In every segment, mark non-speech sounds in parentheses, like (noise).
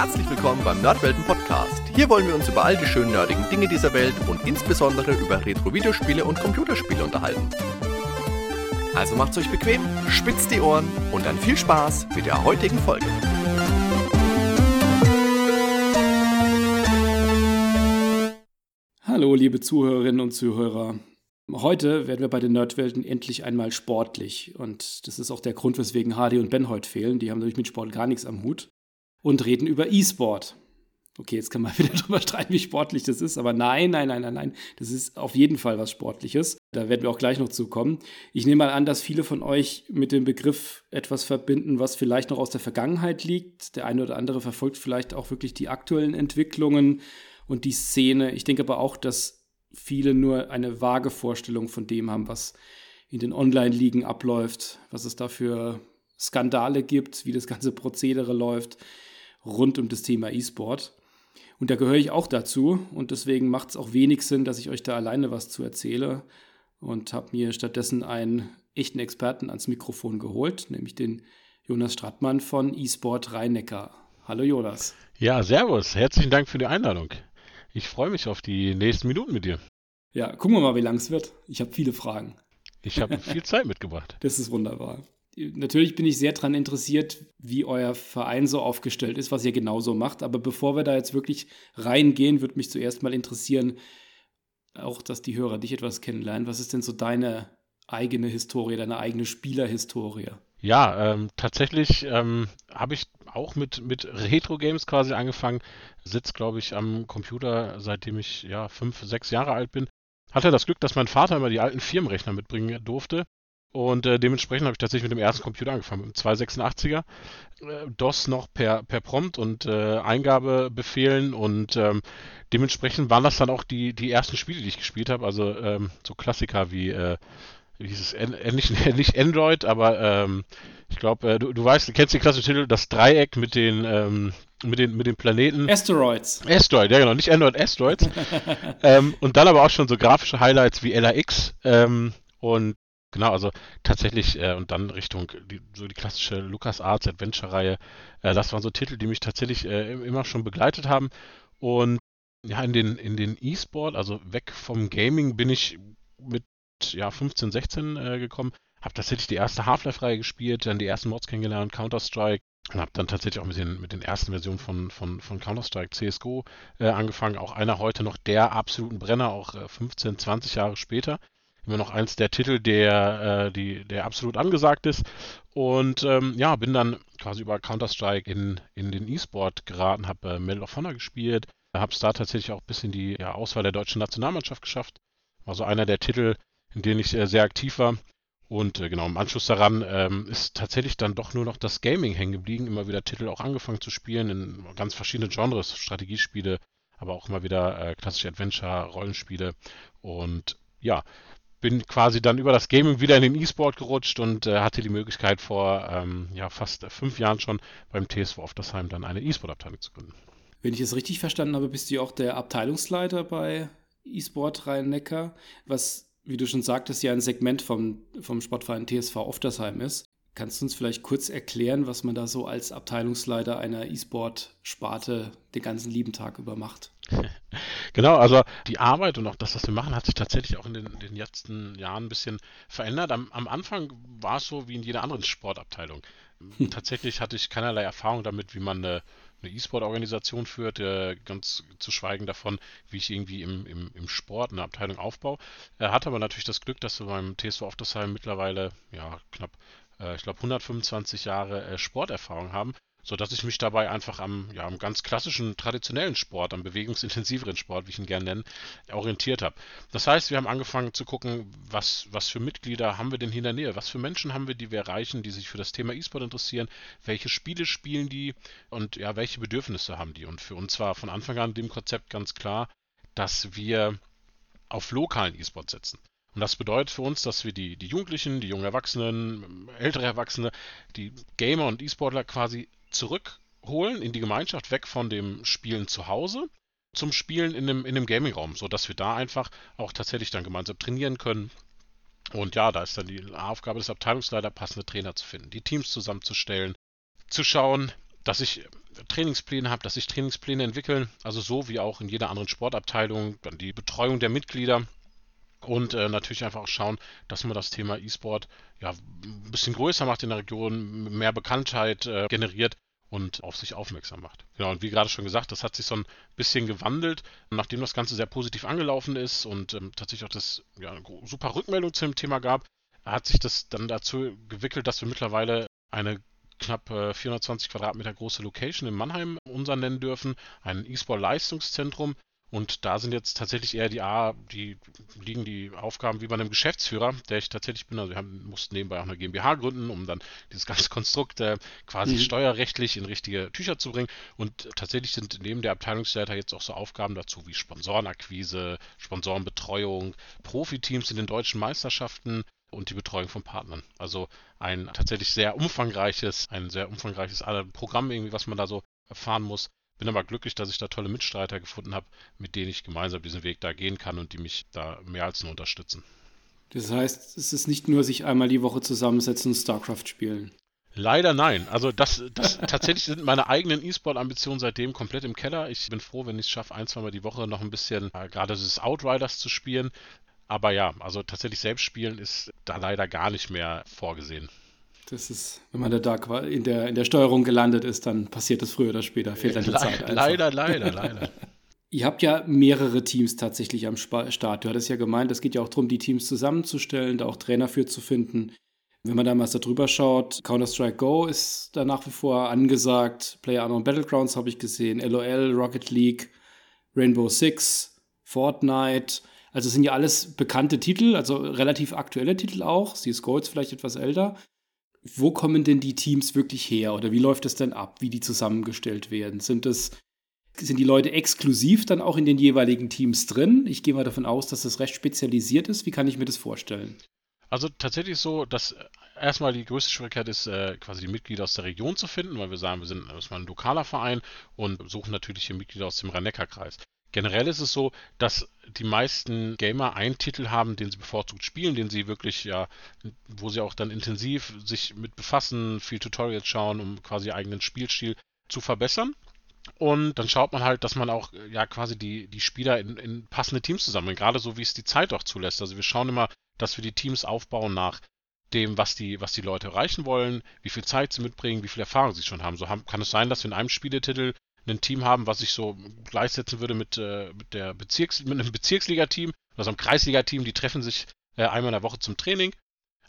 Herzlich willkommen beim Nerdwelten Podcast. Hier wollen wir uns über all die schönen nerdigen Dinge dieser Welt und insbesondere über Retro-Videospiele und Computerspiele unterhalten. Also macht's euch bequem, spitzt die Ohren und dann viel Spaß mit der heutigen Folge. Hallo, liebe Zuhörerinnen und Zuhörer. Heute werden wir bei den Nerdwelten endlich einmal sportlich. Und das ist auch der Grund, weswegen Hardy und Ben heute fehlen. Die haben natürlich mit Sport gar nichts am Hut. Und reden über E-Sport. Okay, jetzt kann man (laughs) wieder drüber streiten, wie sportlich das ist. Aber nein, nein, nein, nein, nein. Das ist auf jeden Fall was Sportliches. Da werden wir auch gleich noch zu kommen. Ich nehme mal an, dass viele von euch mit dem Begriff etwas verbinden, was vielleicht noch aus der Vergangenheit liegt. Der eine oder andere verfolgt vielleicht auch wirklich die aktuellen Entwicklungen und die Szene. Ich denke aber auch, dass viele nur eine vage Vorstellung von dem haben, was in den Online-Ligen abläuft, was es da für Skandale gibt, wie das ganze Prozedere läuft rund um das Thema E-Sport. Und da gehöre ich auch dazu und deswegen macht es auch wenig Sinn, dass ich euch da alleine was zu erzähle und habe mir stattdessen einen echten Experten ans Mikrofon geholt, nämlich den Jonas Strattmann von eSport Rhein-Neckar. Hallo Jonas. Ja, servus. Herzlichen Dank für die Einladung. Ich freue mich auf die nächsten Minuten mit dir. Ja, gucken wir mal, wie lang es wird. Ich habe viele Fragen. Ich habe (laughs) viel Zeit mitgebracht. Das ist wunderbar. Natürlich bin ich sehr daran interessiert, wie euer Verein so aufgestellt ist, was ihr genauso macht. Aber bevor wir da jetzt wirklich reingehen, würde mich zuerst mal interessieren, auch dass die Hörer dich etwas kennenlernen. Was ist denn so deine eigene Historie, deine eigene Spielerhistorie? Ja, ähm, tatsächlich ähm, habe ich auch mit, mit Retro-Games quasi angefangen. Sitze, glaube ich, am Computer, seitdem ich ja fünf, sechs Jahre alt bin. Hatte das Glück, dass mein Vater immer die alten Firmenrechner mitbringen durfte. Und äh, dementsprechend habe ich tatsächlich mit dem ersten Computer angefangen, mit dem 286er. Äh, DOS noch per, per Prompt und äh, Eingabebefehlen und ähm, dementsprechend waren das dann auch die, die ersten Spiele, die ich gespielt habe. Also ähm, so Klassiker wie äh, wie hieß es, äh, nicht, (laughs) nicht Android, aber ähm, ich glaube, äh, du, du weißt, du kennst den klassischen Titel, das Dreieck mit den, ähm, mit den, mit den Planeten. Asteroids. Asteroid, ja genau, nicht Android, Asteroids. (laughs) ähm, und dann aber auch schon so grafische Highlights wie LAX ähm, und genau, also tatsächlich äh, und dann Richtung die, so die klassische LucasArts Adventure-Reihe. Äh, das waren so Titel, die mich tatsächlich äh, immer schon begleitet haben und ja, in den, in den E-Sport, also weg vom Gaming, bin ich mit ja, 15, 16 äh, gekommen. Habe tatsächlich die erste Half-Life-Reihe gespielt, dann die ersten Mods kennengelernt, Counter-Strike. Und habe dann tatsächlich auch mit den, mit den ersten Versionen von, von, von Counter-Strike, CSGO äh, angefangen. Auch einer heute noch der absoluten Brenner, auch äh, 15, 20 Jahre später. Immer noch eins der Titel, der, äh, die, der absolut angesagt ist. Und ähm, ja, bin dann quasi über Counter-Strike in, in den E-Sport geraten, habe äh, Medal of Honor gespielt, habe es da tatsächlich auch bis in die ja, Auswahl der deutschen Nationalmannschaft geschafft. Also einer der Titel, in denen ich äh, sehr aktiv war. Und äh, genau, im Anschluss daran ähm, ist tatsächlich dann doch nur noch das Gaming hängen geblieben. Immer wieder Titel auch angefangen zu spielen in ganz verschiedenen Genres, Strategiespiele, aber auch immer wieder äh, klassische Adventure, Rollenspiele. Und ja, bin quasi dann über das Gaming wieder in den E-Sport gerutscht und äh, hatte die Möglichkeit vor ähm, ja, fast fünf Jahren schon beim TSV Oftersheim dann eine E-Sport-Abteilung zu gründen. Wenn ich es richtig verstanden habe, bist du auch der Abteilungsleiter bei E-Sport Rhein-Neckar, was wie du schon sagtest, ja ein Segment vom, vom Sportverein TSV Oftersheim ist. Kannst du uns vielleicht kurz erklären, was man da so als Abteilungsleiter einer E-Sport-Sparte den ganzen lieben Tag über macht? (laughs) Genau, also die Arbeit und auch das, was wir machen, hat sich tatsächlich auch in den, in den letzten Jahren ein bisschen verändert. Am, am Anfang war es so wie in jeder anderen Sportabteilung. Hm. Tatsächlich hatte ich keinerlei Erfahrung damit, wie man eine eine E-Sport-Organisation führt, äh, ganz zu schweigen davon, wie ich irgendwie im, im, im Sport eine Abteilung aufbaue. Er hat aber natürlich das Glück, dass wir beim TSV Oftersheim mittlerweile ja knapp, äh, ich glaube, 125 Jahre äh, Sporterfahrung haben sodass ich mich dabei einfach am, ja, am ganz klassischen, traditionellen Sport, am bewegungsintensiveren Sport, wie ich ihn gerne nenne, orientiert habe. Das heißt, wir haben angefangen zu gucken, was, was für Mitglieder haben wir denn hier in der Nähe, was für Menschen haben wir, die wir erreichen, die sich für das Thema E-Sport interessieren, welche Spiele spielen die und ja, welche Bedürfnisse haben die. Und für uns war von Anfang an dem Konzept ganz klar, dass wir auf lokalen E-Sport setzen. Und das bedeutet für uns, dass wir die, die Jugendlichen, die jungen Erwachsenen, ältere Erwachsene, die Gamer und E-Sportler quasi zurückholen in die Gemeinschaft, weg von dem Spielen zu Hause zum Spielen in dem, in dem Gaming-Raum, sodass wir da einfach auch tatsächlich dann gemeinsam trainieren können. Und ja, da ist dann die Aufgabe des Abteilungsleiters, passende Trainer zu finden, die Teams zusammenzustellen, zu schauen, dass ich Trainingspläne habe, dass sich Trainingspläne entwickeln, also so wie auch in jeder anderen Sportabteilung, dann die Betreuung der Mitglieder und äh, natürlich einfach auch schauen, dass man das Thema E-Sport ja ein bisschen größer macht in der Region, mehr Bekanntheit äh, generiert und auf sich aufmerksam macht. Genau, und wie gerade schon gesagt, das hat sich so ein bisschen gewandelt, nachdem das Ganze sehr positiv angelaufen ist und ähm, tatsächlich auch das ja, super Rückmeldung zu dem Thema gab, hat sich das dann dazu gewickelt, dass wir mittlerweile eine knapp äh, 420 Quadratmeter große Location in Mannheim unser nennen dürfen, ein E-Sport-Leistungszentrum, und da sind jetzt tatsächlich eher die A, die liegen die Aufgaben wie bei einem Geschäftsführer, der ich tatsächlich bin. Also wir haben, mussten nebenbei auch eine GmbH gründen, um dann dieses ganze (laughs) Konstrukt äh, quasi mhm. steuerrechtlich in richtige Tücher zu bringen. Und tatsächlich sind neben der Abteilungsleiter jetzt auch so Aufgaben dazu wie Sponsorenakquise, Sponsorenbetreuung, Profiteams in den deutschen Meisterschaften und die Betreuung von Partnern. Also ein tatsächlich sehr umfangreiches, ein sehr umfangreiches Programm irgendwie, was man da so erfahren muss. Bin aber glücklich, dass ich da tolle Mitstreiter gefunden habe, mit denen ich gemeinsam diesen Weg da gehen kann und die mich da mehr als nur unterstützen. Das heißt, es ist nicht nur sich einmal die Woche zusammensetzen und StarCraft spielen. Leider nein. Also das, das (laughs) tatsächlich sind meine eigenen E-Sport-Ambitionen seitdem komplett im Keller. Ich bin froh, wenn ich es schaffe, ein, zweimal die Woche noch ein bisschen äh, gerade dieses Outriders zu spielen. Aber ja, also tatsächlich selbst spielen ist da leider gar nicht mehr vorgesehen. Das ist, wenn man da in der, in der Steuerung gelandet ist, dann passiert das früher oder später. Fehlt dann die Le Zeit. Einfach. Leider, leider, leider. (laughs) Ihr habt ja mehrere Teams tatsächlich am Start. Du hattest ja gemeint, es geht ja auch darum, die Teams zusammenzustellen, da auch Trainer für zu finden. Wenn man da mal so drüber schaut, Counter-Strike Go ist da nach wie vor angesagt. Player Unknown Battlegrounds habe ich gesehen. LOL, Rocket League, Rainbow Six, Fortnite. Also sind ja alles bekannte Titel, also relativ aktuelle Titel auch. CSGO ist vielleicht etwas älter wo kommen denn die Teams wirklich her oder wie läuft es denn ab, wie die zusammengestellt werden? Sind das sind die Leute exklusiv dann auch in den jeweiligen Teams drin? Ich gehe mal davon aus, dass das recht spezialisiert ist. Wie kann ich mir das vorstellen? Also tatsächlich so, dass erstmal die größte Schwierigkeit ist, äh, quasi die Mitglieder aus der Region zu finden, weil wir sagen, wir sind erstmal ein lokaler Verein und suchen natürlich hier Mitglieder aus dem Rhein-Neckar-Kreis. Generell ist es so, dass die meisten Gamer einen Titel haben, den sie bevorzugt spielen, den sie wirklich, ja, wo sie auch dann intensiv sich mit befassen, viel Tutorials schauen, um quasi eigenen Spielstil zu verbessern. Und dann schaut man halt, dass man auch ja quasi die, die Spieler in, in passende Teams zusammenbringt, gerade so wie es die Zeit auch zulässt. Also wir schauen immer, dass wir die Teams aufbauen nach dem, was die, was die Leute erreichen wollen, wie viel Zeit sie mitbringen, wie viel Erfahrung sie schon haben. So haben, kann es sein, dass wir in einem Spieletitel ein Team haben, was ich so gleichsetzen würde mit, äh, mit der Bezirks mit einem Bezirksligateam, also einem Kreisligateam, die treffen sich äh, einmal in der Woche zum Training.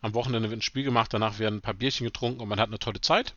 Am Wochenende wird ein Spiel gemacht, danach werden ein paar Bierchen getrunken und man hat eine tolle Zeit.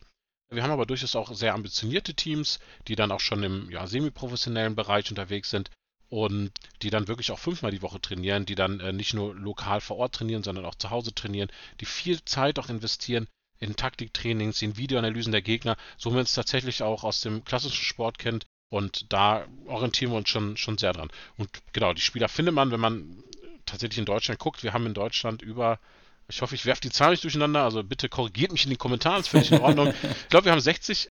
Wir haben aber durchaus auch sehr ambitionierte Teams, die dann auch schon im ja, semi-professionellen Bereich unterwegs sind und die dann wirklich auch fünfmal die Woche trainieren, die dann äh, nicht nur lokal vor Ort trainieren, sondern auch zu Hause trainieren, die viel Zeit auch investieren in Taktiktrainings, in Videoanalysen der Gegner, so wie man es tatsächlich auch aus dem klassischen Sport kennt. Und da orientieren wir uns schon, schon sehr dran. Und genau, die Spieler findet man, wenn man tatsächlich in Deutschland guckt. Wir haben in Deutschland über, ich hoffe, ich werfe die Zahlen nicht durcheinander, also bitte korrigiert mich in den Kommentaren, ist völlig in Ordnung. (laughs) ich glaube, wir haben 60,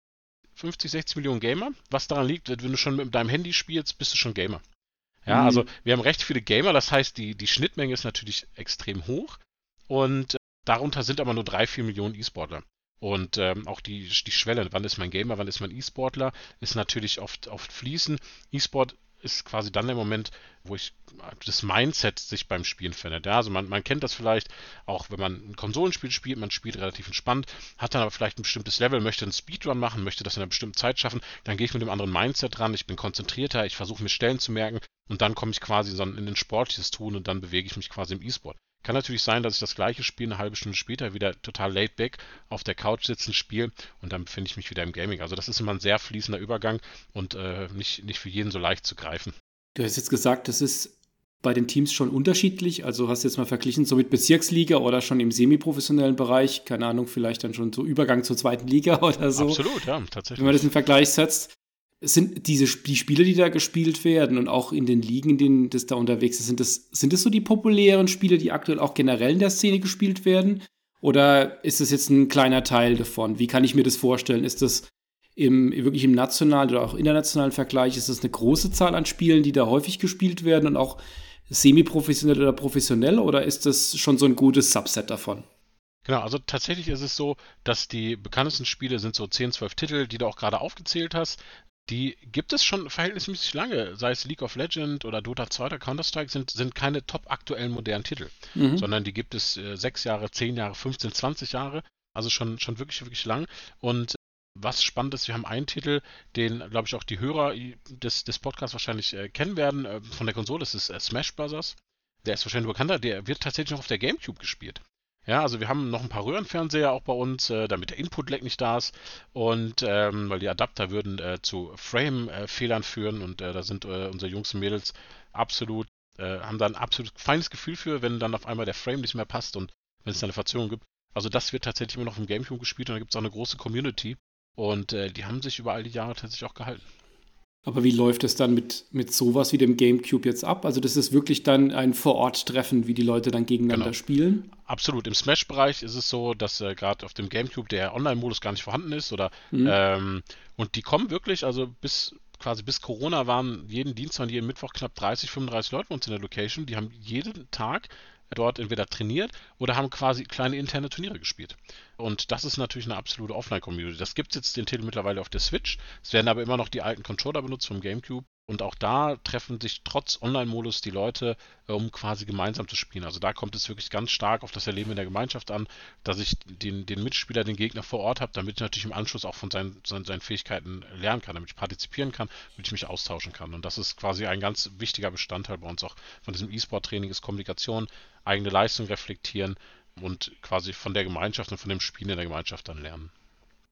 50, 60 Millionen Gamer. Was daran liegt, wenn du schon mit deinem Handy spielst, bist du schon Gamer. Ja, mhm. also wir haben recht viele Gamer, das heißt, die, die Schnittmenge ist natürlich extrem hoch. Und Darunter sind aber nur drei, vier Millionen E-Sportler. Und ähm, auch die, die Schwelle, wann ist man Gamer, wann ist man E-Sportler, ist natürlich oft, oft fließen. E-Sport ist quasi dann der Moment, wo ich das Mindset sich beim Spielen verändert. Ja, also man, man kennt das vielleicht auch, wenn man ein Konsolenspiel spielt, man spielt relativ entspannt, hat dann aber vielleicht ein bestimmtes Level, möchte einen Speedrun machen, möchte das in einer bestimmten Zeit schaffen, dann gehe ich mit einem anderen Mindset dran, ich bin konzentrierter, ich versuche mir Stellen zu merken und dann komme ich quasi in den sportliches Tun und dann bewege ich mich quasi im E-Sport. Kann natürlich sein, dass ich das gleiche Spiel eine halbe Stunde später wieder total laid back auf der Couch sitzen spiele und dann befinde ich mich wieder im Gaming. Also das ist immer ein sehr fließender Übergang und äh, nicht, nicht für jeden so leicht zu greifen. Du hast jetzt gesagt, das ist bei den Teams schon unterschiedlich. Also hast du jetzt mal verglichen, so mit Bezirksliga oder schon im semiprofessionellen Bereich, keine Ahnung, vielleicht dann schon so Übergang zur zweiten Liga (laughs) oder so. Absolut, ja, tatsächlich. Wenn man das in Vergleich setzt sind diese die Spiele, die da gespielt werden und auch in den Ligen, in denen das da unterwegs ist, sind das, sind das so die populären Spiele, die aktuell auch generell in der Szene gespielt werden? Oder ist das jetzt ein kleiner Teil davon? Wie kann ich mir das vorstellen? Ist das im, wirklich im nationalen oder auch internationalen Vergleich, ist das eine große Zahl an Spielen, die da häufig gespielt werden und auch semi-professionell oder professionell? Oder ist das schon so ein gutes Subset davon? Genau, also tatsächlich ist es so, dass die bekanntesten Spiele sind so 10, 12 Titel, die du auch gerade aufgezählt hast. Die gibt es schon verhältnismäßig lange, sei es League of Legends oder Dota 2 oder Counter-Strike, sind, sind keine top aktuellen modernen Titel, mhm. sondern die gibt es äh, sechs Jahre, zehn Jahre, 15, 20 Jahre, also schon, schon wirklich, wirklich lang. Und was spannend ist, wir haben einen Titel, den, glaube ich, auch die Hörer des, des Podcasts wahrscheinlich äh, kennen werden, äh, von der Konsole, das ist äh, Smash Bros. Der ist wahrscheinlich bekannter, der wird tatsächlich noch auf der Gamecube gespielt. Ja, also wir haben noch ein paar Röhrenfernseher auch bei uns, äh, damit der Input-Lag nicht da ist. Und ähm, weil die Adapter würden äh, zu Frame-Fehlern führen und äh, da sind äh, unsere Jungs und Mädels absolut, äh, haben da ein absolut feines Gefühl für, wenn dann auf einmal der Frame nicht mehr passt und wenn es eine Verzögerung gibt. Also das wird tatsächlich immer noch im Gamecube gespielt und da gibt es auch eine große Community. Und äh, die haben sich über all die Jahre tatsächlich auch gehalten. Aber wie läuft es dann mit, mit sowas wie dem GameCube jetzt ab? Also das ist wirklich dann ein Vor-Ort-Treffen, wie die Leute dann gegeneinander genau. spielen? Absolut. Im Smash-Bereich ist es so, dass äh, gerade auf dem GameCube der Online-Modus gar nicht vorhanden ist. Oder, mhm. ähm, und die kommen wirklich, also bis quasi bis Corona waren jeden Dienstag und jeden Mittwoch knapp 30, 35 Leute bei uns in der Location. Die haben jeden Tag dort entweder trainiert oder haben quasi kleine interne Turniere gespielt. Und das ist natürlich eine absolute Offline-Community. Das gibt es jetzt den Titel mittlerweile auf der Switch. Es werden aber immer noch die alten Controller benutzt vom GameCube. Und auch da treffen sich trotz Online-Modus die Leute, äh, um quasi gemeinsam zu spielen. Also da kommt es wirklich ganz stark auf das Erleben in der Gemeinschaft an, dass ich den, den Mitspieler, den Gegner vor Ort habe, damit ich natürlich im Anschluss auch von seinen, seinen, seinen Fähigkeiten lernen kann, damit ich partizipieren kann, damit ich mich austauschen kann. Und das ist quasi ein ganz wichtiger Bestandteil bei uns auch von diesem E-Sport-Training, ist Kommunikation, eigene Leistung reflektieren und quasi von der Gemeinschaft und von dem Spiel in der Gemeinschaft dann lernen.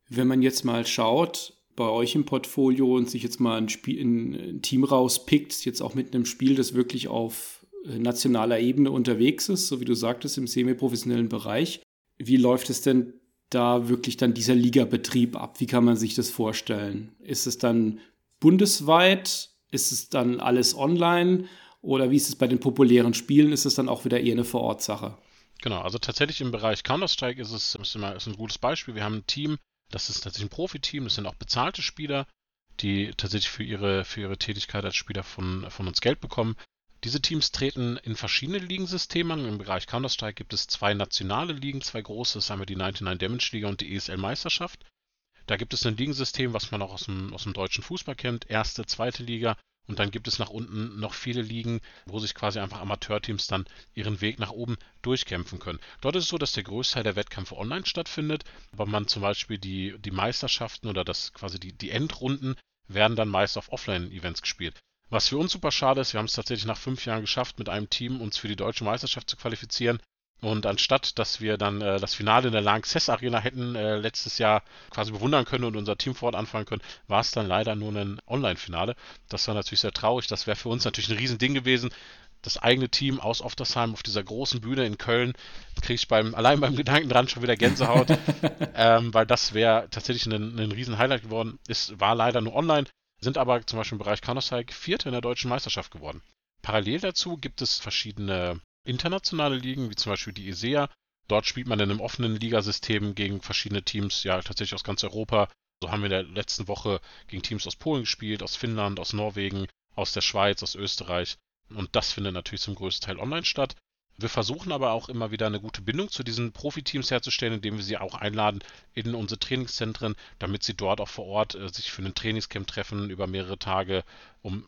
Wenn man jetzt mal schaut, bei euch im Portfolio und sich jetzt mal ein, Spiel, ein Team rauspickt, jetzt auch mit einem Spiel, das wirklich auf äh, nationaler Ebene unterwegs ist, so wie du sagtest, im semi-professionellen Bereich. Wie läuft es denn da wirklich dann dieser Ligabetrieb ab? Wie kann man sich das vorstellen? Ist es dann bundesweit? Ist es dann alles online? Oder wie ist es bei den populären Spielen? Ist es dann auch wieder eher eine Vorortsache? Genau, also tatsächlich im Bereich Counter-Strike ist es ist ein gutes Beispiel. Wir haben ein Team, das ist tatsächlich ein Profiteam, das sind auch bezahlte Spieler, die tatsächlich für ihre, für ihre Tätigkeit als Spieler von, von uns Geld bekommen. Diese Teams treten in verschiedene Ligensysteme an. Im Bereich Counter-Strike gibt es zwei nationale Ligen, zwei große, das haben wir die 99 Damage Liga und die ESL Meisterschaft. Da gibt es ein Ligensystem, was man auch aus dem, aus dem deutschen Fußball kennt, erste, zweite Liga und dann gibt es nach unten noch viele Ligen, wo sich quasi einfach Amateurteams dann ihren Weg nach oben durchkämpfen können. Dort ist es so, dass der Großteil der Wettkämpfe online stattfindet, aber man zum Beispiel die, die Meisterschaften oder das quasi die, die Endrunden werden dann meist auf Offline-Events gespielt. Was für uns super schade ist, wir haben es tatsächlich nach fünf Jahren geschafft, mit einem Team uns für die deutsche Meisterschaft zu qualifizieren. Und anstatt, dass wir dann äh, das Finale in der Lanxess Arena hätten äh, letztes Jahr quasi bewundern können und unser Team fort anfangen können, war es dann leider nur ein Online-Finale. Das war natürlich sehr traurig. Das wäre für uns natürlich ein Riesending gewesen. Das eigene Team aus Oftersheim auf dieser großen Bühne in Köln, kriege ich beim, allein beim Gedanken dran schon wieder Gänsehaut, (laughs) ähm, weil das wäre tatsächlich ein, ein Riesen-Highlight geworden. Es war leider nur online, sind aber zum Beispiel im Bereich Counter-Strike Vierte in der deutschen Meisterschaft geworden. Parallel dazu gibt es verschiedene internationale Ligen, wie zum Beispiel die ESEA. Dort spielt man in einem offenen Ligasystem gegen verschiedene Teams, ja tatsächlich aus ganz Europa. So haben wir in der letzten Woche gegen Teams aus Polen gespielt, aus Finnland, aus Norwegen, aus der Schweiz, aus Österreich. Und das findet natürlich zum größten Teil online statt. Wir versuchen aber auch immer wieder eine gute Bindung zu diesen Profiteams herzustellen, indem wir sie auch einladen in unsere Trainingszentren, damit sie dort auch vor Ort äh, sich für ein Trainingscamp treffen über mehrere Tage, um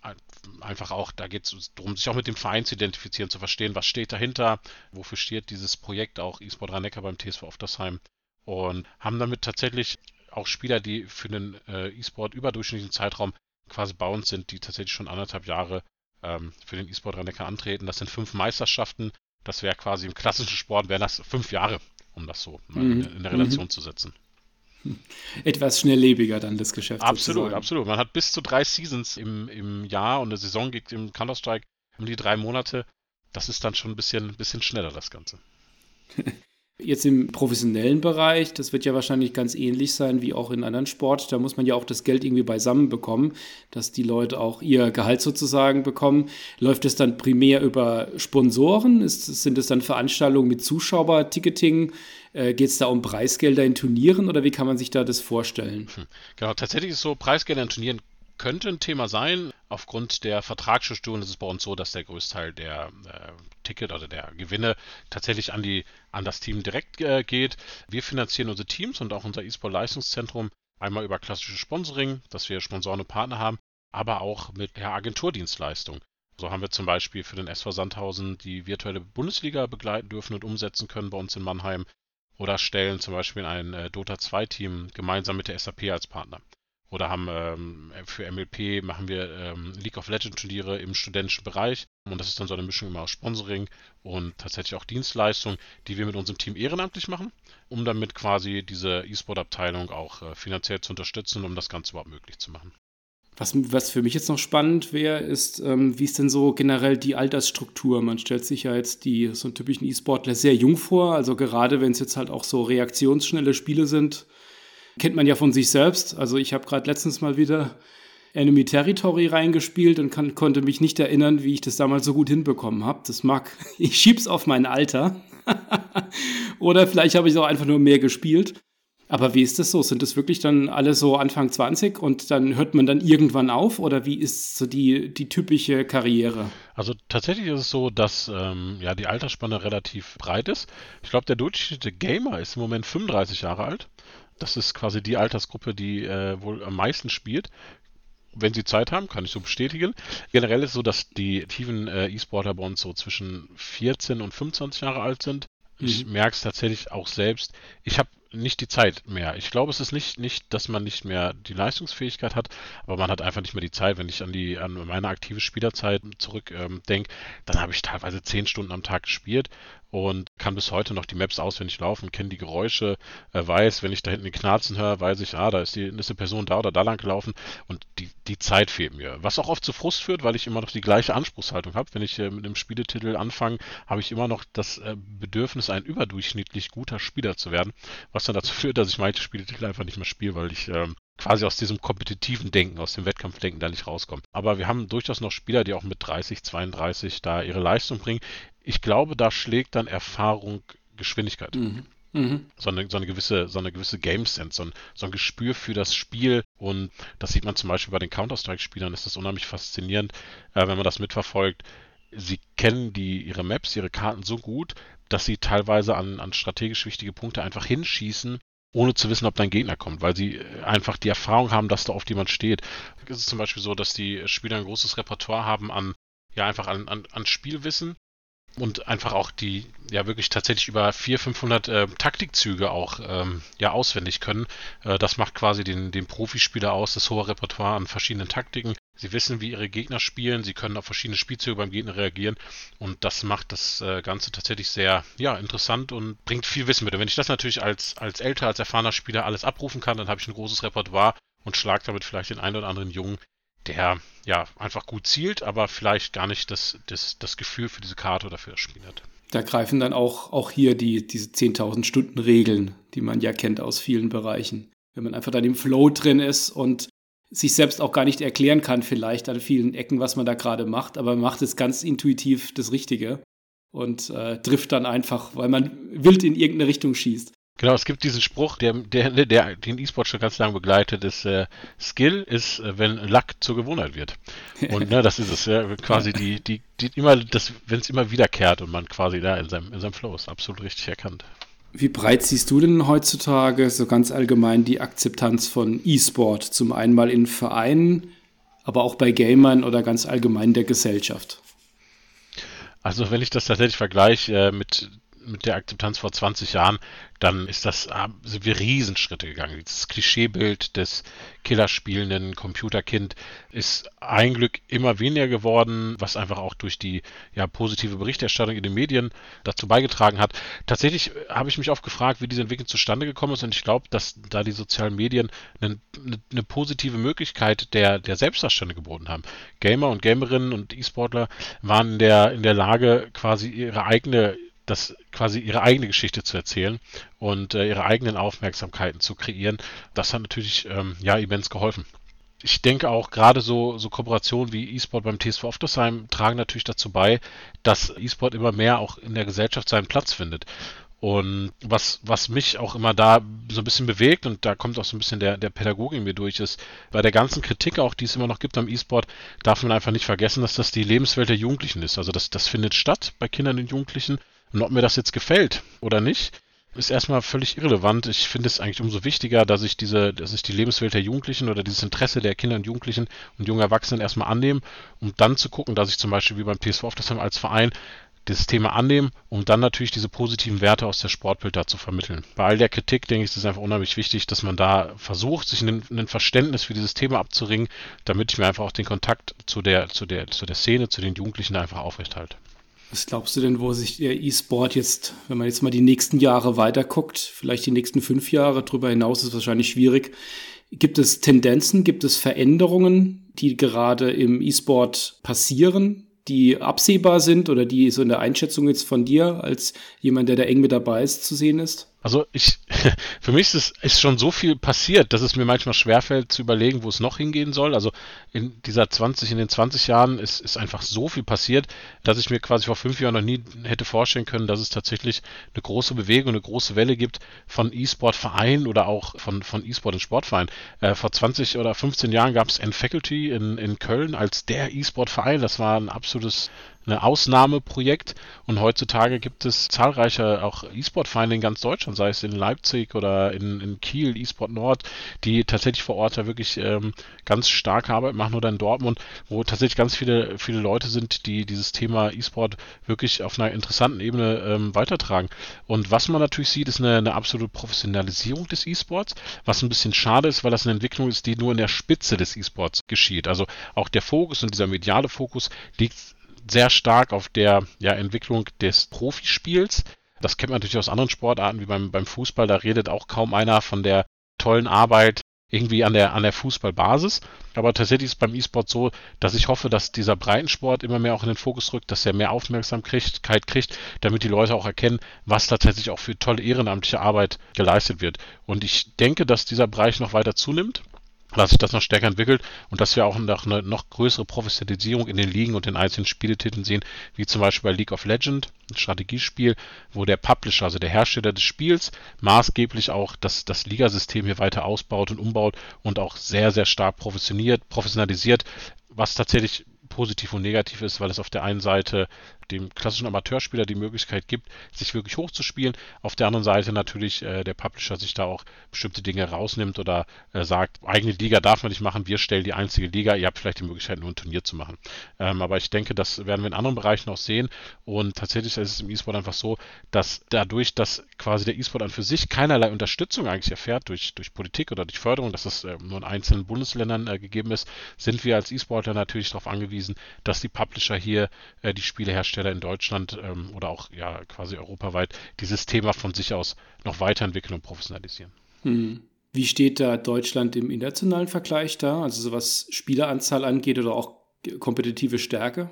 einfach auch, da geht es darum, sich auch mit dem Verein zu identifizieren, zu verstehen, was steht dahinter, wofür steht dieses Projekt auch E-Sport rhein beim TSV Oftersheim und haben damit tatsächlich auch Spieler, die für den äh, E-Sport überdurchschnittlichen Zeitraum quasi bei uns sind, die tatsächlich schon anderthalb Jahre ähm, für den E-Sport rhein antreten. Das sind fünf Meisterschaften, das wäre quasi im klassischen Sport, wären das fünf Jahre, um das so mhm. in, in der Relation mhm. zu setzen. (laughs) Etwas schnelllebiger dann das Geschäft. Absolut, sozusagen. absolut. Man hat bis zu drei Seasons im, im Jahr und eine Saison geht im Counter-Strike um die drei Monate. Das ist dann schon ein bisschen, bisschen schneller, das Ganze. (laughs) Jetzt im professionellen Bereich, das wird ja wahrscheinlich ganz ähnlich sein wie auch in anderen Sport. Da muss man ja auch das Geld irgendwie beisammen bekommen, dass die Leute auch ihr Gehalt sozusagen bekommen. Läuft es dann primär über Sponsoren? Ist, sind es dann Veranstaltungen mit Zuschauerticketing? Äh, Geht es da um Preisgelder in Turnieren oder wie kann man sich da das vorstellen? Hm. Genau, tatsächlich ist so, Preisgelder in Turnieren könnte ein Thema sein. Aufgrund der Vertragsstrukturen ist es bei uns so, dass der Größteil der äh, Ticket oder der Gewinne tatsächlich an, die, an das Team direkt äh, geht. Wir finanzieren unsere Teams und auch unser E-Sport-Leistungszentrum einmal über klassisches Sponsoring, dass wir Sponsoren und Partner haben, aber auch mit ja, Agenturdienstleistung. So haben wir zum Beispiel für den SV Sandhausen die virtuelle Bundesliga begleiten dürfen und umsetzen können bei uns in Mannheim oder stellen zum Beispiel ein äh, Dota 2 Team gemeinsam mit der SAP als Partner. Oder haben ähm, für MLP machen wir ähm, League of Legends Turniere im studentischen Bereich. Und das ist dann so eine Mischung immer aus Sponsoring und tatsächlich auch Dienstleistung, die wir mit unserem Team ehrenamtlich machen, um damit quasi diese E-Sport-Abteilung auch äh, finanziell zu unterstützen, um das Ganze überhaupt möglich zu machen. Was, was für mich jetzt noch spannend wäre, ist, ähm, wie ist denn so generell die Altersstruktur? Man stellt sich ja jetzt die so einen typischen E-Sportler sehr jung vor, also gerade wenn es jetzt halt auch so reaktionsschnelle Spiele sind, Kennt man ja von sich selbst. Also ich habe gerade letztens mal wieder Enemy Territory reingespielt und kann, konnte mich nicht erinnern, wie ich das damals so gut hinbekommen habe. Das mag, (laughs) ich schieb's auf mein Alter. (laughs) Oder vielleicht habe ich auch einfach nur mehr gespielt. Aber wie ist das so? Sind das wirklich dann alle so Anfang 20 und dann hört man dann irgendwann auf? Oder wie ist so die, die typische Karriere? Also tatsächlich ist es so, dass ähm, ja, die Altersspanne relativ breit ist. Ich glaube, der durchschnittliche Gamer ist im Moment 35 Jahre alt. Das ist quasi die Altersgruppe, die äh, wohl am meisten spielt. Wenn sie Zeit haben, kann ich so bestätigen. Generell ist es so, dass die tiefen äh, E-Sporter bei uns so zwischen 14 und 25 Jahre alt sind. Mhm. Ich merke es tatsächlich auch selbst. Ich habe nicht die Zeit mehr. Ich glaube, es ist nicht, nicht, dass man nicht mehr die Leistungsfähigkeit hat, aber man hat einfach nicht mehr die Zeit. Wenn ich an die an meine aktive Spielerzeit zurückdenke, ähm, dann habe ich teilweise zehn Stunden am Tag gespielt und kann bis heute noch die Maps auswendig laufen, kenne die Geräusche, äh, weiß, wenn ich da hinten den Knarzen höre, weiß ich, ah, da ist, die, ist eine Person da oder da lang gelaufen und die, die Zeit fehlt mir. Was auch oft zu Frust führt, weil ich immer noch die gleiche Anspruchshaltung habe. Wenn ich äh, mit einem Spieletitel anfange, habe ich immer noch das äh, Bedürfnis, ein überdurchschnittlich guter Spieler zu werden, was dann dazu führt, dass ich manche Spieletitel einfach nicht mehr spiele, weil ich ähm, quasi aus diesem kompetitiven Denken, aus dem Wettkampfdenken da nicht rauskomme. Aber wir haben durchaus noch Spieler, die auch mit 30, 32 da ihre Leistung bringen ich glaube, da schlägt dann Erfahrung Geschwindigkeit. Mhm. Mhm. So, eine, so, eine, gewisse, so eine gewisse Game Sense, so ein, so ein Gespür für das Spiel. Und das sieht man zum Beispiel bei den Counter-Strike-Spielern, ist das unheimlich faszinierend, äh, wenn man das mitverfolgt. Sie kennen die, ihre Maps, ihre Karten so gut, dass sie teilweise an, an strategisch wichtige Punkte einfach hinschießen, ohne zu wissen, ob dein Gegner kommt, weil sie äh, einfach die Erfahrung haben, dass da auf jemand steht. Es ist zum Beispiel so, dass die Spieler ein großes Repertoire haben an, ja, einfach an, an, an Spielwissen und einfach auch die ja wirklich tatsächlich über 400, 500 äh, Taktikzüge auch ähm, ja auswendig können. Äh, das macht quasi den, den Profispieler aus, das hohe Repertoire an verschiedenen Taktiken. Sie wissen, wie ihre Gegner spielen, sie können auf verschiedene Spielzüge beim Gegner reagieren und das macht das äh, Ganze tatsächlich sehr ja, interessant und bringt viel Wissen mit. Und wenn ich das natürlich als, als älter, als erfahrener Spieler alles abrufen kann, dann habe ich ein großes Repertoire und schlage damit vielleicht den einen oder anderen Jungen der ja einfach gut zielt, aber vielleicht gar nicht das, das, das Gefühl für diese Karte oder für das Spiel hat. Da greifen dann auch, auch hier die, diese 10.000 Stunden Regeln, die man ja kennt aus vielen Bereichen. Wenn man einfach dann im Flow drin ist und sich selbst auch gar nicht erklären kann, vielleicht an vielen Ecken, was man da gerade macht, aber man macht es ganz intuitiv das Richtige und äh, trifft dann einfach, weil man wild in irgendeine Richtung schießt. Genau, es gibt diesen Spruch, der, der, der den E-Sport schon ganz lange begleitet, ist äh, Skill ist, äh, wenn Luck zur Gewohnheit wird. Und ne, das ist es, ja, quasi die, die, die immer, das, wenn es immer wiederkehrt und man quasi da in seinem, in seinem Flow ist, absolut richtig erkannt. Wie breit siehst du denn heutzutage so ganz allgemein die Akzeptanz von E-Sport? Zum einen mal in Vereinen, aber auch bei Gamern oder ganz allgemein der Gesellschaft? Also wenn ich das tatsächlich vergleiche äh, mit mit der Akzeptanz vor 20 Jahren, dann ist das, ah, sind wir Riesenschritte gegangen. Dieses Klischeebild des killerspielenden Computerkind ist ein Glück immer weniger geworden, was einfach auch durch die ja, positive Berichterstattung in den Medien dazu beigetragen hat. Tatsächlich habe ich mich oft gefragt, wie diese Entwicklung zustande gekommen ist und ich glaube, dass da die sozialen Medien eine, eine, eine positive Möglichkeit der, der Selbstdarstellung geboten haben. Gamer und Gamerinnen und E-Sportler waren in der, in der Lage, quasi ihre eigene das quasi ihre eigene Geschichte zu erzählen und äh, ihre eigenen Aufmerksamkeiten zu kreieren. Das hat natürlich ähm, ja immens geholfen. Ich denke auch gerade so, so Kooperationen wie E-Sport beim TSV Oftersheim tragen natürlich dazu bei, dass E-Sport immer mehr auch in der Gesellschaft seinen Platz findet. Und was, was mich auch immer da so ein bisschen bewegt, und da kommt auch so ein bisschen der, der Pädagoge in mir durch, ist, bei der ganzen Kritik auch, die es immer noch gibt am E-Sport, darf man einfach nicht vergessen, dass das die Lebenswelt der Jugendlichen ist. Also das, das findet statt bei Kindern und Jugendlichen. Und ob mir das jetzt gefällt oder nicht, ist erstmal völlig irrelevant. Ich finde es eigentlich umso wichtiger, dass ich diese, dass ich die Lebenswelt der Jugendlichen oder dieses Interesse der Kinder und Jugendlichen und jungen Erwachsenen erstmal annehme, um dann zu gucken, dass ich zum Beispiel wie beim PSV auf das als Verein dieses Thema annehmen, um dann natürlich diese positiven Werte aus der Sportbild da zu vermitteln. Bei all der Kritik, denke ich, ist es einfach unheimlich wichtig, dass man da versucht, sich ein, ein, Verständnis für dieses Thema abzuringen, damit ich mir einfach auch den Kontakt zu der, zu der, zu der Szene, zu den Jugendlichen einfach aufrechthalte. Was glaubst du denn, wo sich der E-Sport jetzt, wenn man jetzt mal die nächsten Jahre weiter guckt, vielleicht die nächsten fünf Jahre, darüber hinaus ist wahrscheinlich schwierig. Gibt es Tendenzen, gibt es Veränderungen, die gerade im E-Sport passieren, die absehbar sind oder die so in der Einschätzung jetzt von dir als jemand, der da eng mit dabei ist, zu sehen ist? Also ich, (laughs) für mich ist, ist schon so viel passiert, dass es mir manchmal schwerfällt zu überlegen, wo es noch hingehen soll. Also in dieser 20, in den 20 Jahren ist, ist einfach so viel passiert, dass ich mir quasi vor fünf Jahren noch nie hätte vorstellen können, dass es tatsächlich eine große Bewegung, eine große Welle gibt von E-Sport-Vereinen oder auch von, von E-Sport und Sportvereinen. Äh, vor 20 oder 15 Jahren gab es N-Faculty in, in Köln als der E-Sport-Verein. Das war ein absolutes ein Ausnahmeprojekt und heutzutage gibt es zahlreiche auch E-Sport-Vereine in ganz Deutschland, sei es in Leipzig oder in, in Kiel, E-Sport Nord, die tatsächlich vor Ort da wirklich ähm, ganz starke Arbeit machen oder in Dortmund, wo tatsächlich ganz viele, viele Leute sind, die dieses Thema E-Sport wirklich auf einer interessanten Ebene ähm, weitertragen. Und was man natürlich sieht, ist eine, eine absolute Professionalisierung des E-Sports, was ein bisschen schade ist, weil das eine Entwicklung ist, die nur in der Spitze des E-Sports geschieht. Also auch der Fokus und dieser mediale Fokus liegt sehr stark auf der ja, Entwicklung des Profispiels. Das kennt man natürlich aus anderen Sportarten, wie beim, beim Fußball. Da redet auch kaum einer von der tollen Arbeit irgendwie an der, an der Fußballbasis. Aber tatsächlich ist es beim E-Sport so, dass ich hoffe, dass dieser Breitensport immer mehr auch in den Fokus rückt, dass er mehr Aufmerksamkeit kriegt, damit die Leute auch erkennen, was da tatsächlich auch für tolle ehrenamtliche Arbeit geleistet wird. Und ich denke, dass dieser Bereich noch weiter zunimmt dass sich das noch stärker entwickelt und dass wir auch noch eine noch größere Professionalisierung in den Ligen und den einzelnen Spieletiteln sehen, wie zum Beispiel bei League of Legends, ein Strategiespiel, wo der Publisher, also der Hersteller des Spiels, maßgeblich auch das, das Ligasystem hier weiter ausbaut und umbaut und auch sehr, sehr stark professioniert, professionalisiert, was tatsächlich positiv und negativ ist, weil es auf der einen Seite dem klassischen Amateurspieler die Möglichkeit gibt, sich wirklich hochzuspielen. Auf der anderen Seite natürlich äh, der Publisher sich da auch bestimmte Dinge rausnimmt oder äh, sagt, eigene Liga darf man nicht machen, wir stellen die einzige Liga, ihr habt vielleicht die Möglichkeit, nur ein Turnier zu machen. Ähm, aber ich denke, das werden wir in anderen Bereichen auch sehen und tatsächlich ist es im E-Sport einfach so, dass dadurch, dass quasi der E-Sport an für sich keinerlei Unterstützung eigentlich erfährt durch, durch Politik oder durch Förderung, dass das äh, nur in einzelnen Bundesländern äh, gegeben ist, sind wir als E-Sportler natürlich darauf angewiesen, dass die Publisher hier äh, die Spiele herstellen Hersteller in Deutschland ähm, oder auch ja quasi europaweit dieses Thema von sich aus noch weiterentwickeln und professionalisieren. Hm. Wie steht da Deutschland im internationalen Vergleich da? Also so was Spieleranzahl angeht oder auch kompetitive Stärke?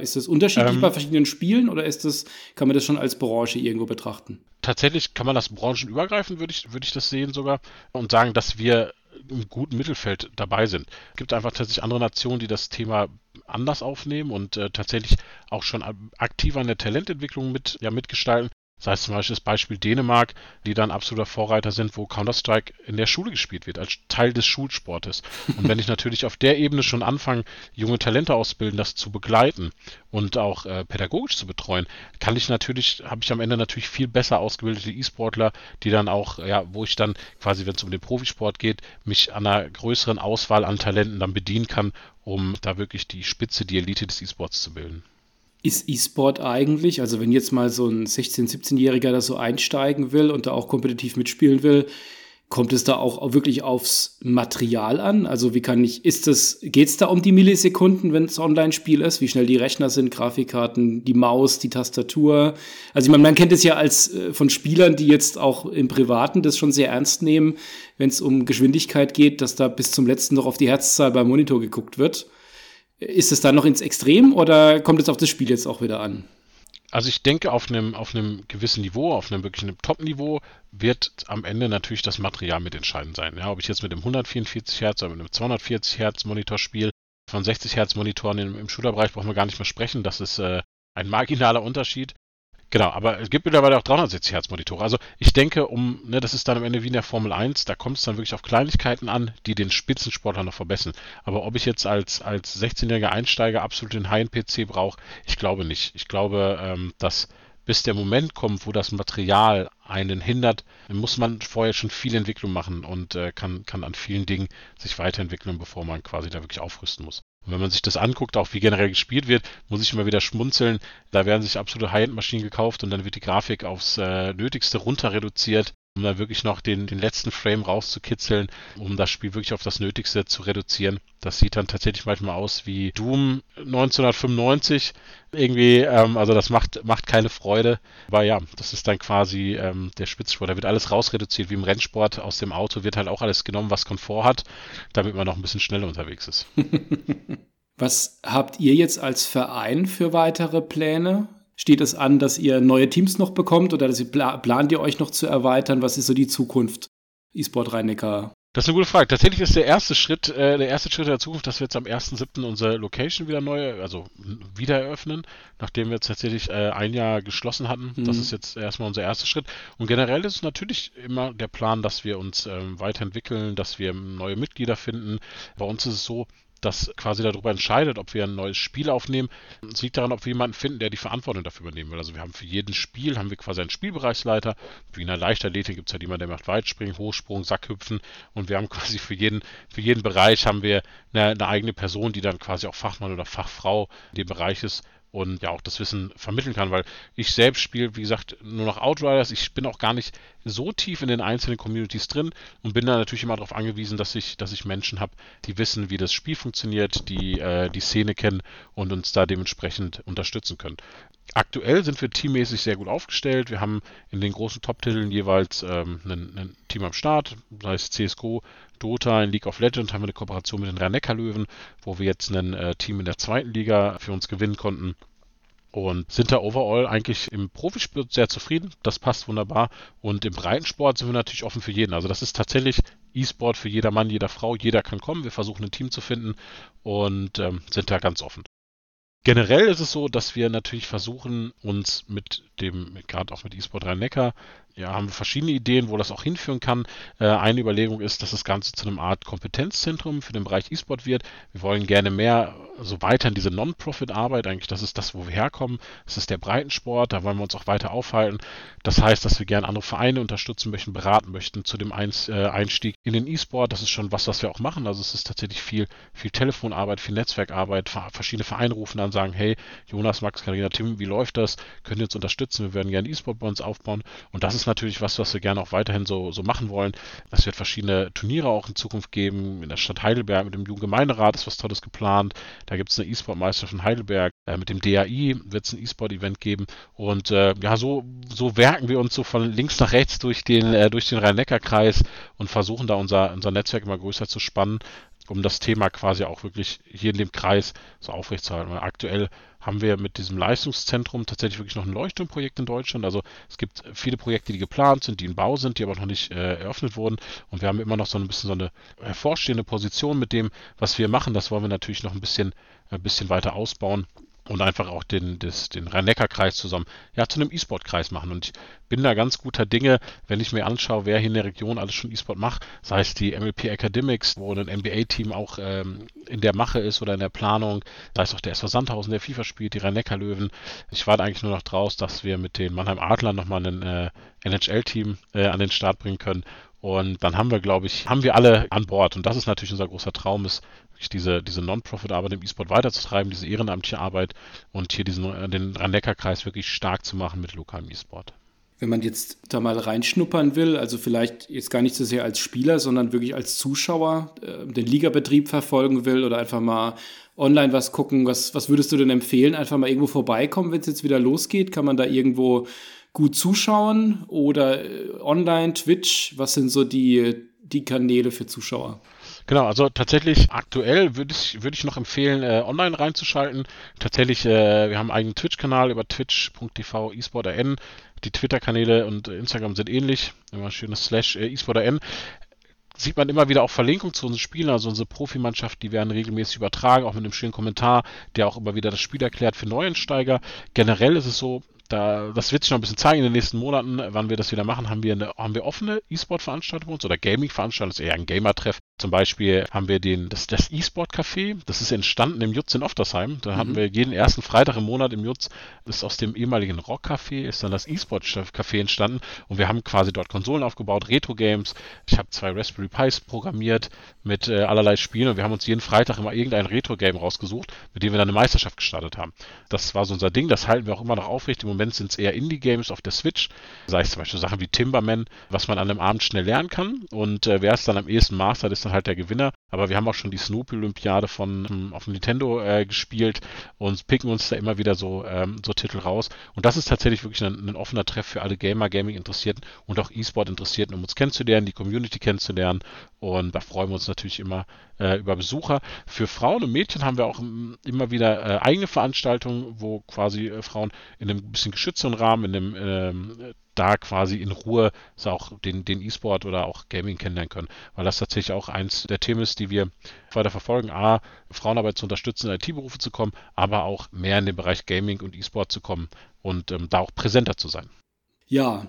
Ist das unterschiedlich ähm, bei verschiedenen Spielen oder ist das, kann man das schon als Branche irgendwo betrachten? Tatsächlich kann man das branchenübergreifend, würde ich, würde ich das sehen sogar, und sagen, dass wir guten Mittelfeld dabei sind. Es gibt einfach tatsächlich andere Nationen, die das Thema anders aufnehmen und äh, tatsächlich auch schon aktiv an der Talententwicklung mit, ja, mitgestalten. Sei es zum Beispiel das Beispiel Dänemark, die dann absoluter Vorreiter sind, wo Counter-Strike in der Schule gespielt wird, als Teil des Schulsportes. Und wenn ich natürlich auf der Ebene schon anfange, junge Talente auszubilden, das zu begleiten und auch äh, pädagogisch zu betreuen, kann ich natürlich, habe ich am Ende natürlich viel besser ausgebildete E-Sportler, die dann auch, ja, wo ich dann quasi, wenn es um den Profisport geht, mich an einer größeren Auswahl an Talenten dann bedienen kann, um da wirklich die Spitze, die Elite des E-Sports zu bilden. Ist E-Sport eigentlich, also wenn jetzt mal so ein 16-, 17-Jähriger da so einsteigen will und da auch kompetitiv mitspielen will, kommt es da auch wirklich aufs Material an? Also wie kann ich, ist das, geht es da um die Millisekunden, wenn es Online-Spiel ist? Wie schnell die Rechner sind, Grafikkarten, die Maus, die Tastatur? Also ich meine, man kennt es ja als äh, von Spielern, die jetzt auch im Privaten das schon sehr ernst nehmen, wenn es um Geschwindigkeit geht, dass da bis zum letzten noch auf die Herzzahl beim Monitor geguckt wird. Ist es da noch ins Extrem oder kommt es auf das Spiel jetzt auch wieder an? Also ich denke, auf einem, auf einem gewissen Niveau, auf einem wirklich Top-Niveau, wird am Ende natürlich das Material mit entscheidend sein. Ja, ob ich jetzt mit dem 144 Hertz oder mit einem 240 Hertz Monitor spiele, von 60 Hertz Monitoren im, im Shooter-Bereich brauchen wir gar nicht mehr sprechen. Das ist äh, ein marginaler Unterschied. Genau, aber es gibt mittlerweile auch 360 Hertz Monitore. Also ich denke, um, ne, das ist dann am Ende wie in der Formel 1, da kommt es dann wirklich auf Kleinigkeiten an, die den Spitzensportler noch verbessern. Aber ob ich jetzt als, als 16-jähriger Einsteiger absolut den High-End-PC brauche, ich glaube nicht. Ich glaube, ähm, dass bis der Moment kommt, wo das Material einen hindert, muss man vorher schon viel Entwicklung machen und äh, kann, kann an vielen Dingen sich weiterentwickeln, bevor man quasi da wirklich aufrüsten muss. Und wenn man sich das anguckt, auch wie generell gespielt wird, muss ich immer wieder schmunzeln. Da werden sich absolute High-End-Maschinen gekauft und dann wird die Grafik aufs äh, Nötigste runter reduziert um da wirklich noch den, den letzten Frame rauszukitzeln, um das Spiel wirklich auf das Nötigste zu reduzieren. Das sieht dann tatsächlich manchmal aus wie Doom 1995. Irgendwie, ähm, also das macht, macht keine Freude. Aber ja, das ist dann quasi ähm, der Spitzsport. Da wird alles rausreduziert, wie im Rennsport. Aus dem Auto wird halt auch alles genommen, was Komfort hat, damit man noch ein bisschen schneller unterwegs ist. (laughs) Was habt ihr jetzt als Verein für weitere Pläne? Steht es an, dass ihr neue Teams noch bekommt oder dass ihr plant ihr euch noch zu erweitern? Was ist so die Zukunft E-Sport Rhein-Neckar? Das ist eine gute Frage. Tatsächlich ist der erste Schritt, äh, der erste Schritt der Zukunft, dass wir jetzt am 1.7. unsere Location wieder neu, also wieder eröffnen, nachdem wir jetzt tatsächlich äh, ein Jahr geschlossen hatten. Mhm. Das ist jetzt erstmal unser erster Schritt. Und generell ist es natürlich immer der Plan, dass wir uns ähm, weiterentwickeln, dass wir neue Mitglieder finden. Bei uns ist es so, das quasi darüber entscheidet, ob wir ein neues Spiel aufnehmen. Es liegt daran, ob wir jemanden finden, der die Verantwortung dafür übernehmen will. Also wir haben für jeden Spiel haben wir quasi einen Spielbereichsleiter. Wie in der Leichtathletik gibt es halt jemanden, der macht Weitspringen, Hochsprung, Sackhüpfen und wir haben quasi für jeden, für jeden Bereich haben wir eine, eine eigene Person, die dann quasi auch Fachmann oder Fachfrau in dem Bereich ist und ja auch das Wissen vermitteln kann, weil ich selbst spiele, wie gesagt, nur noch Outriders. Ich bin auch gar nicht so tief in den einzelnen Communities drin und bin da natürlich immer darauf angewiesen, dass ich, dass ich Menschen habe, die wissen, wie das Spiel funktioniert, die äh, die Szene kennen und uns da dementsprechend unterstützen können. Aktuell sind wir teammäßig sehr gut aufgestellt. Wir haben in den großen Top-Titeln jeweils ähm, ein, Team am Start, sei es CSGO, Dota, in League of Legends haben wir eine Kooperation mit den Rhein-Neckar-Löwen, wo wir jetzt ein äh, Team in der zweiten Liga für uns gewinnen konnten. Und sind da overall eigentlich im Profisport sehr zufrieden. Das passt wunderbar. Und im Breitensport sind wir natürlich offen für jeden. Also das ist tatsächlich E-Sport für jeder Mann, jeder Frau. Jeder kann kommen. Wir versuchen ein Team zu finden und ähm, sind da ganz offen. Generell ist es so, dass wir natürlich versuchen, uns mit dem, gerade auch mit eSport Rhein-Neckar, ja, haben verschiedene Ideen, wo das auch hinführen kann. Äh, eine Überlegung ist, dass das Ganze zu einem Art Kompetenzzentrum für den Bereich E-Sport wird. Wir wollen gerne mehr so weiter in diese Non-Profit-Arbeit, eigentlich, das ist das, wo wir herkommen. Das ist der Breitensport, da wollen wir uns auch weiter aufhalten. Das heißt, dass wir gerne andere Vereine unterstützen möchten, beraten möchten zu dem äh, Einstieg in den E-Sport. Das ist schon was, was wir auch machen. Also es ist tatsächlich viel, viel Telefonarbeit, viel Netzwerkarbeit, verschiedene Vereine rufen an, sagen, hey, Jonas, Max, Karina, Tim, wie läuft das? Könnt ihr uns unterstützen? Wir werden gerne E-Sport bei uns aufbauen. Und das ist natürlich was, was wir gerne auch weiterhin so, so machen wollen. Es wird verschiedene Turniere auch in Zukunft geben. In der Stadt Heidelberg mit dem Jugendgemeinderat ist was Tolles geplant. Da gibt es eine E-Sport-Meisterschaft in Heidelberg. Äh, mit dem DAI wird es ein E-Sport-Event geben. Und äh, ja, so, so werken wir uns so von links nach rechts durch den, äh, den Rhein-Neckar-Kreis und versuchen da unser, unser Netzwerk immer größer zu spannen um das Thema quasi auch wirklich hier in dem Kreis so aufrechtzuerhalten. Weil aktuell haben wir mit diesem Leistungszentrum tatsächlich wirklich noch ein Leuchtturmprojekt in Deutschland. Also es gibt viele Projekte, die geplant sind, die in Bau sind, die aber noch nicht äh, eröffnet wurden. Und wir haben immer noch so ein bisschen so eine hervorstehende Position mit dem, was wir machen. Das wollen wir natürlich noch ein bisschen, ein bisschen weiter ausbauen und einfach auch den, des, den Rhein-Neckar-Kreis zusammen ja, zu einem E-Sport-Kreis machen. Und ich bin da ganz guter Dinge, wenn ich mir anschaue, wer hier in der Region alles schon E-Sport macht, sei es die MLP Academics, wo ein NBA-Team auch ähm, in der Mache ist oder in der Planung, sei es auch der SV Sandhausen, der FIFA spielt, die Rhein-Neckar-Löwen. Ich warte eigentlich nur noch draus, dass wir mit den Mannheim Adlern nochmal ein äh, NHL-Team äh, an den Start bringen können. Und dann haben wir, glaube ich, haben wir alle an Bord. Und das ist natürlich unser großer Traum, ist diese, diese Non-Profit-Arbeit im E-Sport weiterzutreiben, diese ehrenamtliche Arbeit und hier diesen, den Rhein-Neckar-Kreis wirklich stark zu machen mit lokalem E-Sport. Wenn man jetzt da mal reinschnuppern will, also vielleicht jetzt gar nicht so sehr als Spieler, sondern wirklich als Zuschauer äh, den Ligabetrieb verfolgen will oder einfach mal online was gucken, was, was würdest du denn empfehlen? Einfach mal irgendwo vorbeikommen, wenn es jetzt wieder losgeht? Kann man da irgendwo gut zuschauen oder äh, online, Twitch? Was sind so die, die Kanäle für Zuschauer? Genau, also tatsächlich aktuell würde ich, würde ich noch empfehlen, äh, online reinzuschalten. Tatsächlich, äh, wir haben einen eigenen Twitch-Kanal über twitch.tv eSportRN. Die Twitter-Kanäle und Instagram sind ähnlich. Immer schönes Slash äh, eSportRN sieht man immer wieder auch Verlinkungen zu unseren Spielen, also unsere Profimannschaft, die werden regelmäßig übertragen, auch mit einem schönen Kommentar, der auch immer wieder das Spiel erklärt für Neuensteiger. Generell ist es so, da, das wird sich noch ein bisschen zeigen in den nächsten Monaten, wann wir das wieder machen. Haben wir eine, haben wir offene E-Sport-Veranstaltungen uns oder Gaming-Veranstaltungen, das ist eher ein Gamer-Treff. Zum Beispiel haben wir den, das, das E-Sport-Café, das ist entstanden im Jutz in Oftersheim. Da mhm. haben wir jeden ersten Freitag im Monat im Jutz, ist aus dem ehemaligen Rock-Café, ist dann das E-Sport-Café entstanden und wir haben quasi dort Konsolen aufgebaut, Retro-Games. Ich habe zwei Raspberry Pis programmiert mit äh, allerlei Spielen und wir haben uns jeden Freitag immer irgendein Retro-Game rausgesucht, mit dem wir dann eine Meisterschaft gestartet haben. Das war so unser Ding, das halten wir auch immer noch aufrecht. Im Moment sind es eher Indie-Games auf der Switch, sei es zum Beispiel Sachen wie Timberman, was man an einem Abend schnell lernen kann und äh, wer es dann am ehesten mastert, ist dann halt der Gewinner. Aber wir haben auch schon die Snoopy-Olympiade von ähm, auf Nintendo äh, gespielt und picken uns da immer wieder so, ähm, so Titel raus. Und das ist tatsächlich wirklich ein, ein offener Treff für alle Gamer, Gaming-Interessierten und auch E-Sport-Interessierten, um uns kennenzulernen, die Community kennenzulernen. Und da freuen wir uns natürlich immer äh, über Besucher. Für Frauen und Mädchen haben wir auch ähm, immer wieder äh, eigene Veranstaltungen, wo quasi äh, Frauen in einem bisschen geschützten Rahmen, in einem ähm, da quasi in Ruhe auch den, den E-Sport oder auch Gaming kennenlernen können. Weil das tatsächlich auch eins der Themen ist, die wir weiter verfolgen. A, Frauenarbeit zu unterstützen, in IT-Berufe zu kommen, aber auch mehr in den Bereich Gaming und E-Sport zu kommen und ähm, da auch präsenter zu sein. Ja,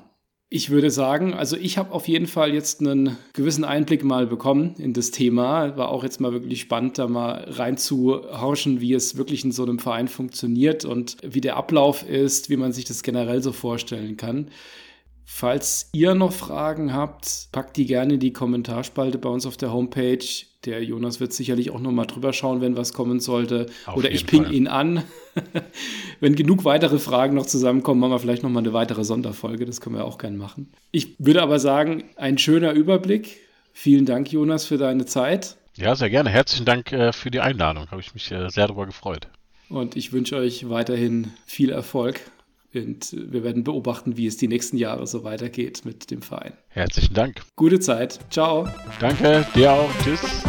ich würde sagen, also ich habe auf jeden Fall jetzt einen gewissen Einblick mal bekommen in das Thema. War auch jetzt mal wirklich spannend, da mal reinzuhauschen, wie es wirklich in so einem Verein funktioniert und wie der Ablauf ist, wie man sich das generell so vorstellen kann. Falls ihr noch Fragen habt, packt die gerne in die Kommentarspalte bei uns auf der Homepage. Der Jonas wird sicherlich auch noch mal drüber schauen, wenn was kommen sollte. Auf Oder ich ping Fall. ihn an. (laughs) wenn genug weitere Fragen noch zusammenkommen, machen wir vielleicht noch mal eine weitere Sonderfolge. Das können wir auch gerne machen. Ich würde aber sagen, ein schöner Überblick. Vielen Dank, Jonas, für deine Zeit. Ja, sehr gerne. Herzlichen Dank äh, für die Einladung. Habe ich mich äh, sehr darüber gefreut. Und ich wünsche euch weiterhin viel Erfolg und wir werden beobachten, wie es die nächsten Jahre so weitergeht mit dem Verein. Herzlichen Dank. Gute Zeit. Ciao. Danke, dir auch. Tschüss.